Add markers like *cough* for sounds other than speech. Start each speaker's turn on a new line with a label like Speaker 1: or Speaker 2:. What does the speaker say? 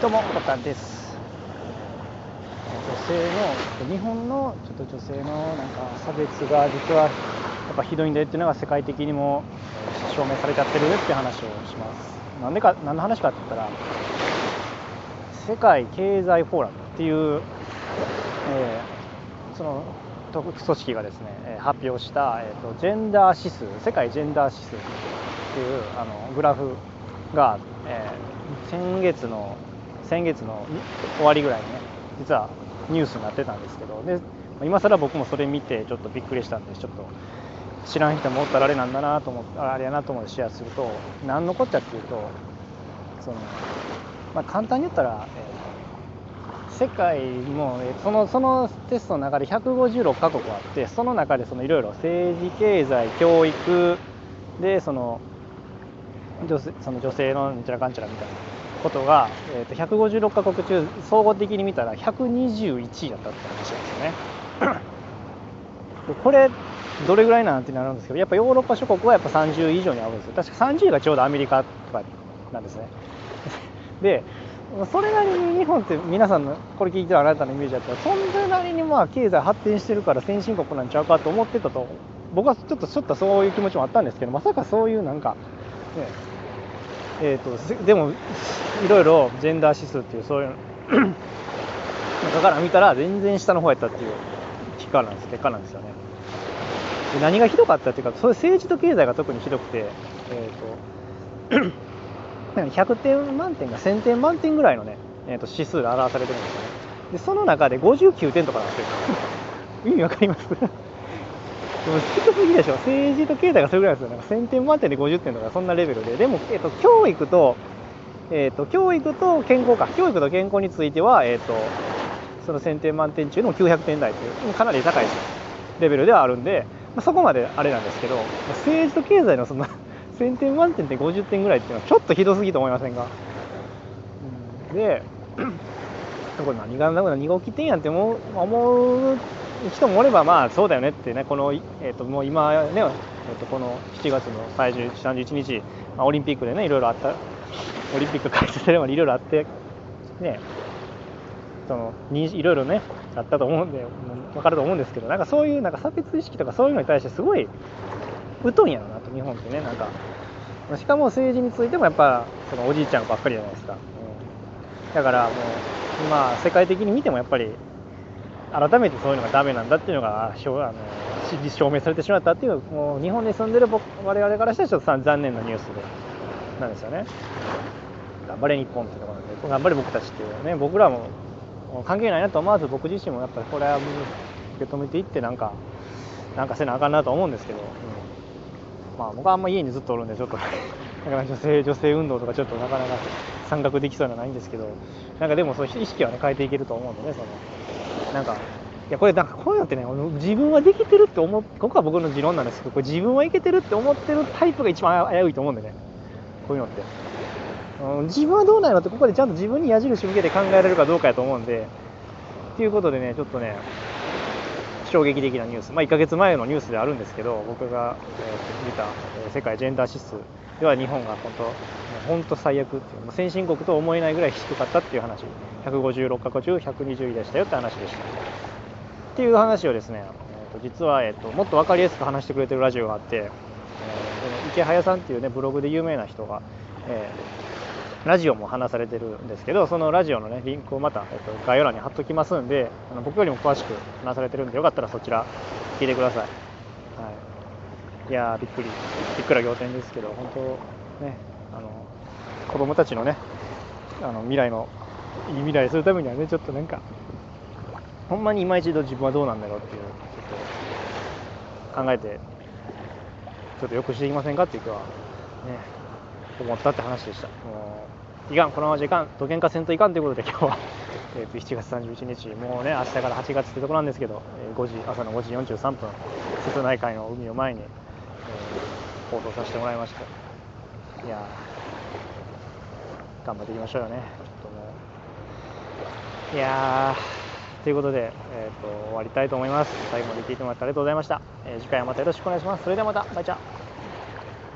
Speaker 1: どうもコタです。女性の日本のちょっと女性のなんか差別が実はやっぱひどいんだよっていうのが世界的にも証明されちゃってるって話をします。なんでか何の話かって言ったら世界経済フォーラムっていう、えー、その組織がですね発表した、えーと、ジェンダー指数世界ジェンダー指数っていうあのグラフが、えー、先月の先月の終わりぐらいにね実はニュースになってたんですけどで今更僕もそれ見てちょっとびっくりしたんでちょっと知らん人もおったらあれなんだなと思ってあれやなと思ってシェアすると何のこっちゃっていうとその、まあ、簡単に言ったら、えー、世界もそのそのテストの中で156カ国あってその中でいろいろ政治経済教育でその女性その女性のなんちゃらかんちゃらみたいな。ことが、えー、と156カ国中総合的に見たら121位だったって話なんですよね。*clears throat* これどれぐらいなんてなるんですけどやっぱヨーロッパ諸国はやっぱ30位以上に合うんですよ確か30位がちょうどアメリカとかなんですね。*laughs* でそれなりに日本って皆さんのこれ聞いてるあなたのイメージだったらそれなりにまあ経済発展してるから先進国なんちゃうかと思ってたと僕はちょっとちょっとそういう気持ちもあったんですけどまさかそういうなんか、ね、えーと、でもいろいろジェンダー指数っていうそういう *coughs* 中から見たら全然下の方やったっていう結果なんです結果なんですよね。で何がひどかったっていうかそれ政治と経済が特にひどくて、えーと、100点満点が1000点満点ぐらいのね、えーと、指数で表されてるんですよね。でその中で59点とかなんですよ。*laughs* 意味わかります？低すぎでしょ。政治と経済がそれぐらいですよ。なんか1000点満点で50点とかそんなレベルで。でも、えーと、教育と,、えーと、教育と健康か。教育と健康については、えーと、その1000点満点中の900点台というかなり高いレベルではあるんで、まあ、そこまであれなんですけど政治と経済のそんな1000点満点で50点ぐらいっていうのはちょっとひどすぎと思いませんか、うん、で *clears throat* これ何が何が起きてんやんって思う思う人もおればまあそうだよねってねこの、えー、ともう今ね、えー、とこの7月の最終31日、まあ、オリンピックでねいろいろあったオリンピック開催されるまでいろいろあってねそのいろいろねあったと思うんで分かると思うんですけどなんかそういうなんか差別意識とかそういうのに対してすごい疎いんやろなと日本ってねなんか。しかも政治についてもやっぱそのおじいちゃんばっかりじゃないですか、うん、だからもう今世界的に見てもやっぱり改めてそういうのがダメなんだっていうのがあの証明されてしまったっていうもう日本に住んでる僕我々からしたらちょっと残念なニュースでなんですよね。頑張れ日本ってところなんで頑張れ僕たちっていうね僕らも関係ないなと思わず僕自身もやっぱりこれは受け止めていってなんかなんかせなあかんなと思うんですけど、うん、まあ僕はあんま家にずっとおるんでちょっと。なかなか女性女性運動とかちょっとなかなか参画できそうじゃないんですけど。なんかでもそういう意識はね変えていけると思うんでねその。なんかいやこれなんかこういうのってね自分はできてるって思ここは僕の持論なんですけどこれ自分はいけてるって思ってるタイプが一番危ういと思うんでね。こういうのって、うん、自分はどうなのってここでちゃんと自分に矢印向けて考えられるかどうかやと思うんで。っていうことでねちょっとね衝撃的なニュース、まあ、1ヶ月前のニュースであるんですけど僕が、えー、見た、え世界ジェンダー指数では日本が本当本当最悪っていう先進国と思えないぐらい低かったっていう話。156カ国中120位でしたよって話でした。っていう話をですね、えー、と実は、えーと、もっと分かりやすく話してくれてるラジオがあって、えー、池早さんっていうねブログで有名な人が、えー、ラジオも話されてるんですけどそのラジオのねリンクをまた、えーと、概要欄に貼っときますんであの僕よりも詳しく話されてるんでよかったらそちら聞いてください、はい、いやーびっくり。びっくら仰天ですけど本当ねあの子供たちのねあの未来のいい未来するためにはねちょっとなんかほんまに今一度自分はどうなんだろうっていうちょっと考えてちょっとよくしていきませんかっていうかはね思ったって話でした。もういかんこのままじゃいかんどげんかせんといかんということで今日はえと7月31日もうね明日から8月ってところなんですけど5時朝の5時43分瀬戸内海の海を前に、えー、放送させてもらいましたいや頑張っていきましょうよね。ちょっともう。いやーということで、えーと、終わりたいと思います。最後まで聞いてもらってありがとうございました、えー、次回はまたよろしくお願いします。それではまた。バイチャ